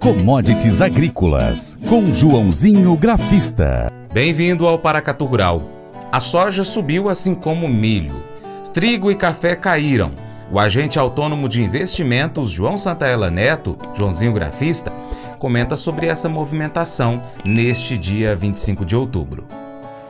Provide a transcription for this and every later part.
Commodities Agrícolas, com Joãozinho Grafista. Bem-vindo ao Paracatu Rural. A soja subiu assim como o milho. Trigo e café caíram. O agente autônomo de investimentos João Santaella Neto, Joãozinho Grafista, comenta sobre essa movimentação neste dia 25 de outubro.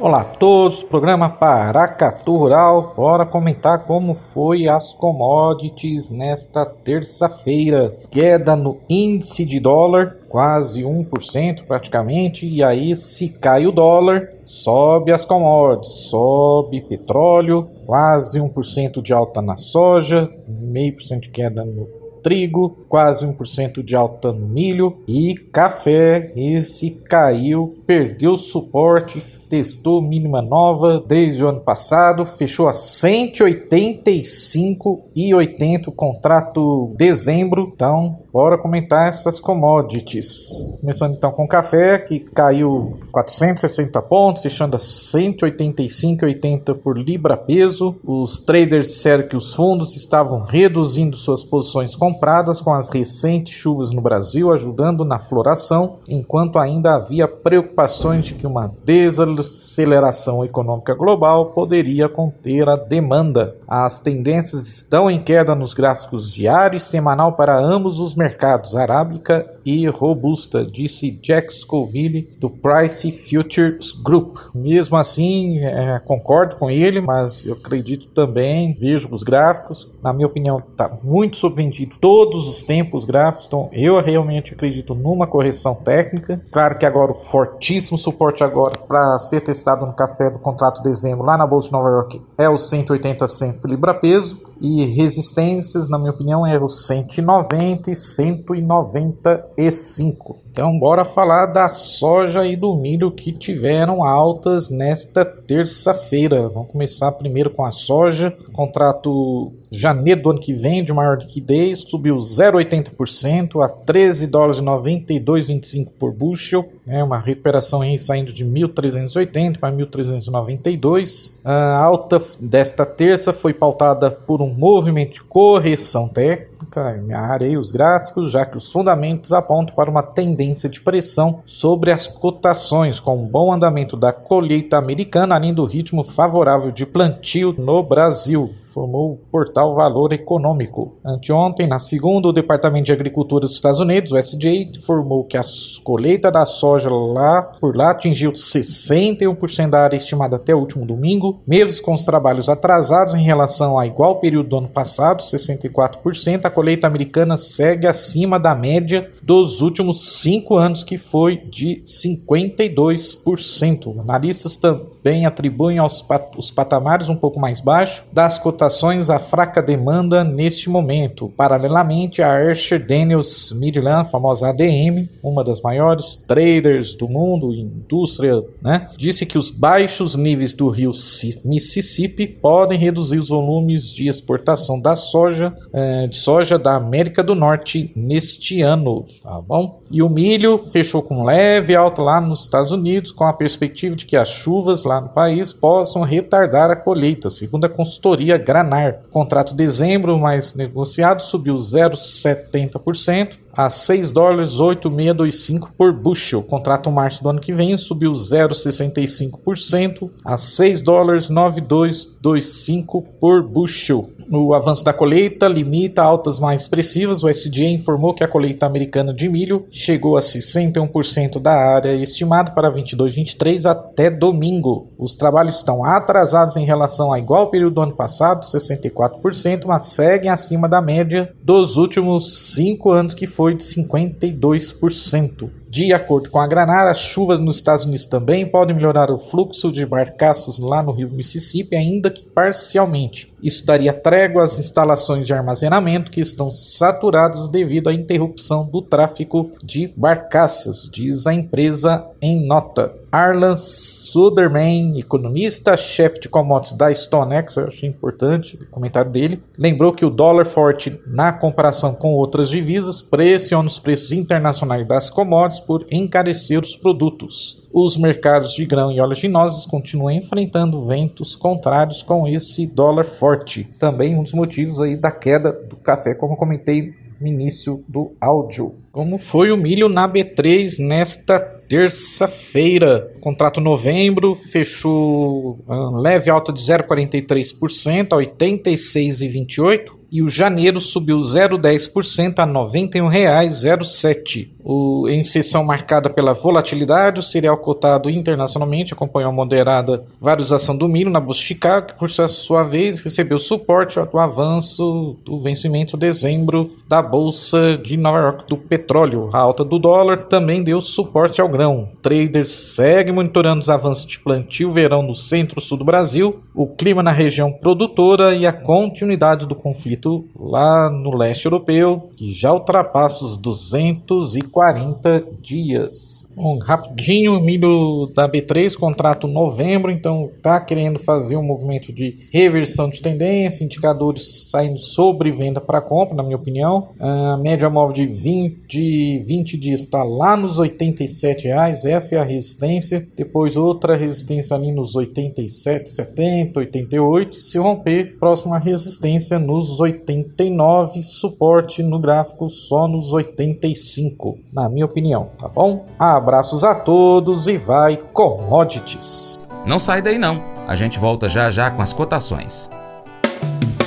Olá a todos, programa Paracatu Rural. Bora comentar como foi as commodities nesta terça-feira. Queda no índice de dólar, quase 1% praticamente, e aí se cai o dólar, sobe as commodities, sobe petróleo, quase 1% de alta na soja, meio por cento de queda no trigo, quase 1% de alta no milho e café. Esse caiu, perdeu suporte, testou mínima nova desde o ano passado, fechou a 185,80 o contrato dezembro. Então, bora comentar essas commodities. Começando então com café, que caiu 460 pontos, fechando a 185,80 por libra peso. Os traders disseram que os fundos estavam reduzindo suas posições com compradas com as recentes chuvas no Brasil, ajudando na floração, enquanto ainda havia preocupações de que uma desaceleração econômica global poderia conter a demanda. As tendências estão em queda nos gráficos diário e semanal para ambos os mercados, arábica e robusta, disse Jack Scoville do Price Futures Group. Mesmo assim, é, concordo com ele, mas eu acredito também, vejo os gráficos, na minha opinião, está muito subvendido todos os tempos gráficos. Então, eu realmente acredito numa correção técnica. Claro que agora o fortíssimo suporte agora para ser testado no café do contrato de dezembro lá na bolsa de Nova York é o 180 sempre libra peso e resistências, na minha opinião, é o 190 e 195. Então, bora falar da soja e do milho que tiveram altas nesta terça-feira. Vamos começar primeiro com a soja. Contrato janeiro do ano que vem, de maior liquidez, subiu 0,80% a 13 dólares e 92,25 por bushel. É uma recuperação aí saindo de 1.380 para 1.392. A alta desta terça foi pautada por um movimento de correção técnica, arei os gráficos, já que os fundamentos apontam para uma tendência de pressão sobre as cotações, com um bom andamento da colheita americana, além do ritmo favorável de plantio no Brasil informou o portal Valor Econômico. Anteontem, na segunda, o Departamento de Agricultura dos Estados Unidos, o SDA, informou que a colheita da soja lá por lá atingiu 61% da área estimada até o último domingo, mesmo com os trabalhos atrasados em relação ao igual período do ano passado, 64%, a colheita americana segue acima da média dos últimos cinco anos, que foi de 52%. Analistas também atribuem aos pat os patamares um pouco mais baixos das cotações cotações a fraca demanda neste momento. Paralelamente, a Archer Daniels Midland, famosa ADM, uma das maiores traders do mundo, indústria, né, disse que os baixos níveis do rio Mississippi podem reduzir os volumes de exportação da soja, eh, de soja da América do Norte neste ano, tá bom? E o milho fechou com leve alta lá nos Estados Unidos, com a perspectiva de que as chuvas lá no país possam retardar a colheita, segundo a consultoria Granar. Contrato dezembro mais negociado subiu 0,70% a 6 dólares 8,625 por bushel. Contrato março do ano que vem subiu 0,65% a 6 dólares 9,225 por bushel. O avanço da colheita limita altas mais expressivas. O SDA informou que a colheita americana de milho chegou a 61% da área estimada para 22-23 até domingo. Os trabalhos estão atrasados em relação ao igual período do ano passado, 64%, mas seguem acima da média dos últimos cinco anos, que foi de 52%. De acordo com a Granada, as chuvas nos Estados Unidos também podem melhorar o fluxo de barcaças lá no rio Mississippi, ainda que parcialmente. Isso daria trégua às instalações de armazenamento que estão saturadas devido à interrupção do tráfego de barcaças, diz a empresa em nota. Arlan Suderman, economista, chefe de commodities da StoneX, eu achei importante o comentário dele, lembrou que o dólar forte na comparação com outras divisas pressiona os preços internacionais das commodities por encarecer os produtos. Os mercados de grão e oleaginosas continuam enfrentando ventos contrários com esse dólar forte. Também um dos motivos aí da queda do café, como comentei no início do áudio. Como foi o milho na B3 nesta terça-feira? Contrato novembro fechou ah, leve alta de 0,43% a 86,28 e o janeiro subiu 0,10% a R$ 91,07. O, em sessão marcada pela volatilidade, o cereal cotado internacionalmente acompanhou a moderada valorização do milho na Bolsa de Chicago, que por sua vez recebeu suporte do avanço do vencimento de dezembro da Bolsa de Nova York do petróleo. A alta do dólar também deu suporte ao grão. Traders segue monitorando os avanços de plantio verão no centro-sul do Brasil, o clima na região produtora e a continuidade do conflito lá no leste europeu, que já ultrapassa os 240 dias. Um rapidinho, milho da B3, contrato novembro, então tá querendo fazer um movimento de reversão de tendência, indicadores saindo sobre venda para compra, na minha opinião. A média móvel de 20, de 20 dias está lá nos 87 reais, essa é a resistência. Depois outra resistência ali nos 87, 70, 88. Se romper, próxima resistência nos 80 89, suporte no gráfico só nos 85, na minha opinião, tá bom? Abraços a todos e vai commodities. Não sai daí não, a gente volta já já com as cotações.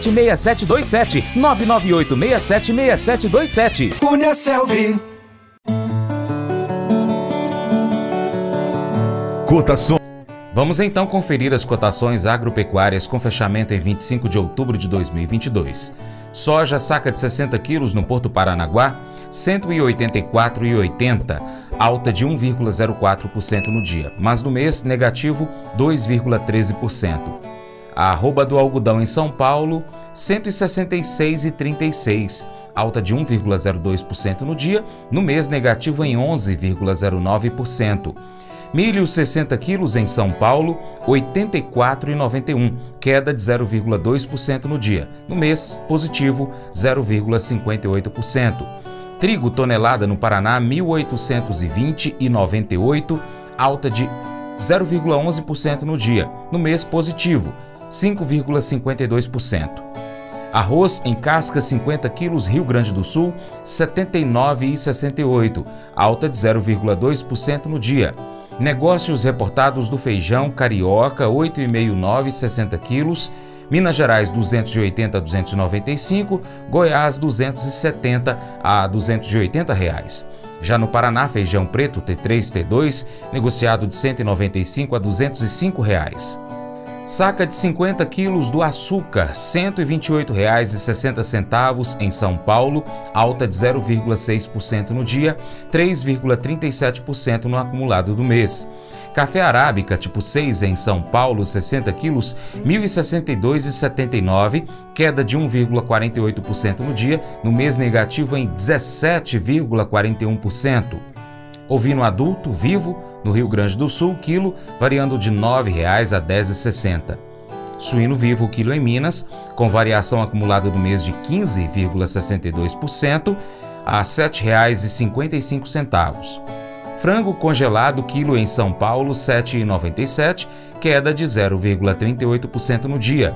998676727. 998676727. Cunha Selvi. Cotação. Vamos então conferir as cotações agropecuárias com fechamento em 25 de outubro de 2022. Soja saca de 60 quilos no Porto Paranaguá, R$ 184,80, alta de 1,04% no dia, mas no mês negativo 2,13%. A arroba do algodão em São Paulo, 166,36, alta de 1,02% no dia, no mês negativo em 11,09%. Milho 60 quilos em São Paulo, 84,91, queda de 0,2% no dia. No mês, positivo 0,58%. Trigo tonelada no Paraná, 1.820,98, alta de 0,11% no dia. No mês, positivo 5,52%. Arroz em casca 50 quilos Rio Grande do Sul, 79,68, alta de 0,2% no dia. Negócios reportados do feijão carioca 8,59 60 quilos, Minas Gerais 280 a 295, Goiás 270 a 280 reais. Já no Paraná, feijão preto T3 T2 negociado de 195 a 205 reais. Saca de 50 quilos do açúcar, R$ 128,60 em São Paulo, alta de 0,6% no dia, 3,37% no acumulado do mês. Café arábica tipo 6 em São Paulo, 60 quilos, R$ 1.062,79, queda de 1,48% no dia, no mês negativo em 17,41%. Ovino adulto vivo, no Rio Grande do Sul, quilo variando de R$ 9,00 a R$ 10,60. Suíno vivo, quilo em Minas, com variação acumulada do mês de 15,62% a R$ 7,55. Frango congelado, quilo em São Paulo, R$ 7,97, queda de 0,38% no dia.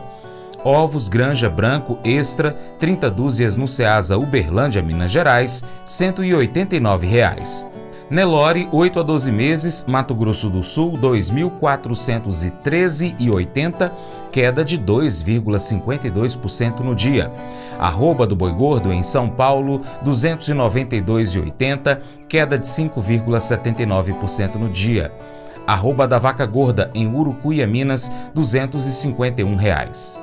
Ovos Granja Branco Extra, 30 dúzias no Ceasa Uberlândia, Minas Gerais, 189 reais. Nelore, 8 a 12 meses, Mato Grosso do Sul, 2.413,80, queda de 2,52% no dia. Arroba do Boi Gordo em São Paulo, 292,80, queda de 5,79% no dia. Arroba da Vaca Gorda em Urucuia, Minas, 251 reais.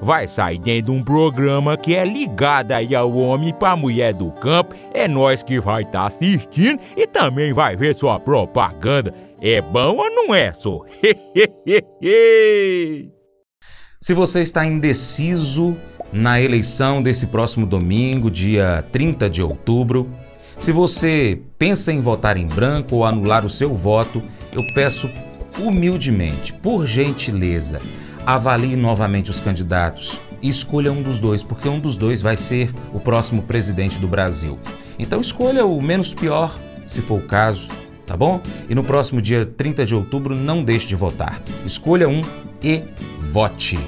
vai sair dentro de um programa que é ligado aí ao homem para mulher do campo. É nós que vai estar tá assistindo e também vai ver sua propaganda. É bom ou não é, só? Se você está indeciso na eleição desse próximo domingo, dia 30 de outubro, se você pensa em votar em branco ou anular o seu voto, eu peço humildemente, por gentileza, avalie novamente os candidatos e escolha um dos dois, porque um dos dois vai ser o próximo presidente do Brasil. Então escolha o menos pior, se for o caso, tá bom? E no próximo dia 30 de outubro não deixe de votar. Escolha um e vote.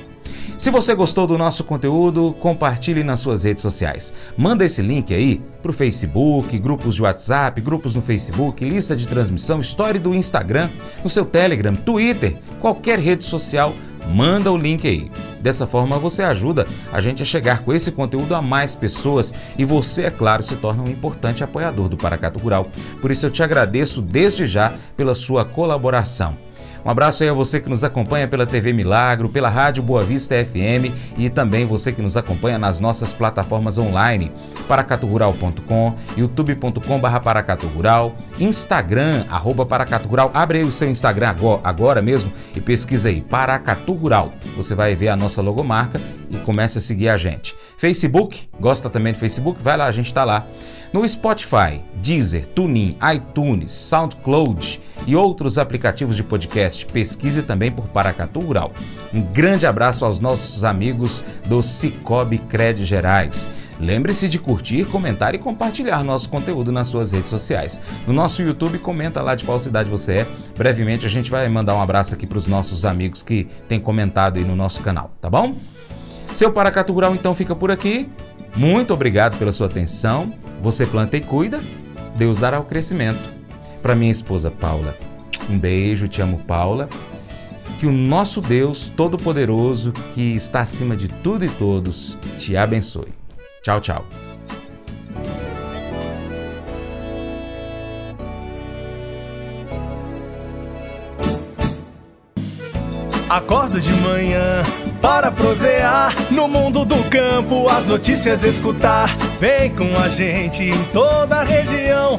Se você gostou do nosso conteúdo, compartilhe nas suas redes sociais. Manda esse link aí para o Facebook, grupos de WhatsApp, grupos no Facebook, lista de transmissão, história do Instagram, no seu Telegram, Twitter, qualquer rede social, manda o link aí. Dessa forma você ajuda a gente a chegar com esse conteúdo a mais pessoas e você, é claro, se torna um importante apoiador do Paracato Rural. Por isso eu te agradeço desde já pela sua colaboração. Um abraço aí a você que nos acompanha pela TV Milagro, pela Rádio Boa Vista FM e também você que nos acompanha nas nossas plataformas online, paracaturural.com, youtube.com.br paracaturural, Instagram, arroba paracaturural. Abre aí o seu Instagram agora, agora mesmo e pesquisa aí, Paracatu Rural. Você vai ver a nossa logomarca e comece a seguir a gente. Facebook, gosta também do Facebook? Vai lá, a gente está lá. No Spotify, Deezer, TuneIn, iTunes, SoundCloud e outros aplicativos de podcast, pesquise também por Paracatu Rural. Um grande abraço aos nossos amigos do Cicobi Cred Gerais. Lembre-se de curtir, comentar e compartilhar nosso conteúdo nas suas redes sociais. No nosso YouTube, comenta lá de qual cidade você é. Brevemente a gente vai mandar um abraço aqui para os nossos amigos que têm comentado aí no nosso canal, tá bom? Seu Paracatu Rural então fica por aqui. Muito obrigado pela sua atenção. Você planta e cuida, Deus dará o crescimento. Para minha esposa Paula, um beijo, te amo, Paula. Que o nosso Deus Todo-Poderoso, que está acima de tudo e todos, te abençoe. Tchau, tchau. Acordo de manhã para prosear no mundo do campo, as notícias escutar. Vem com a gente em toda a região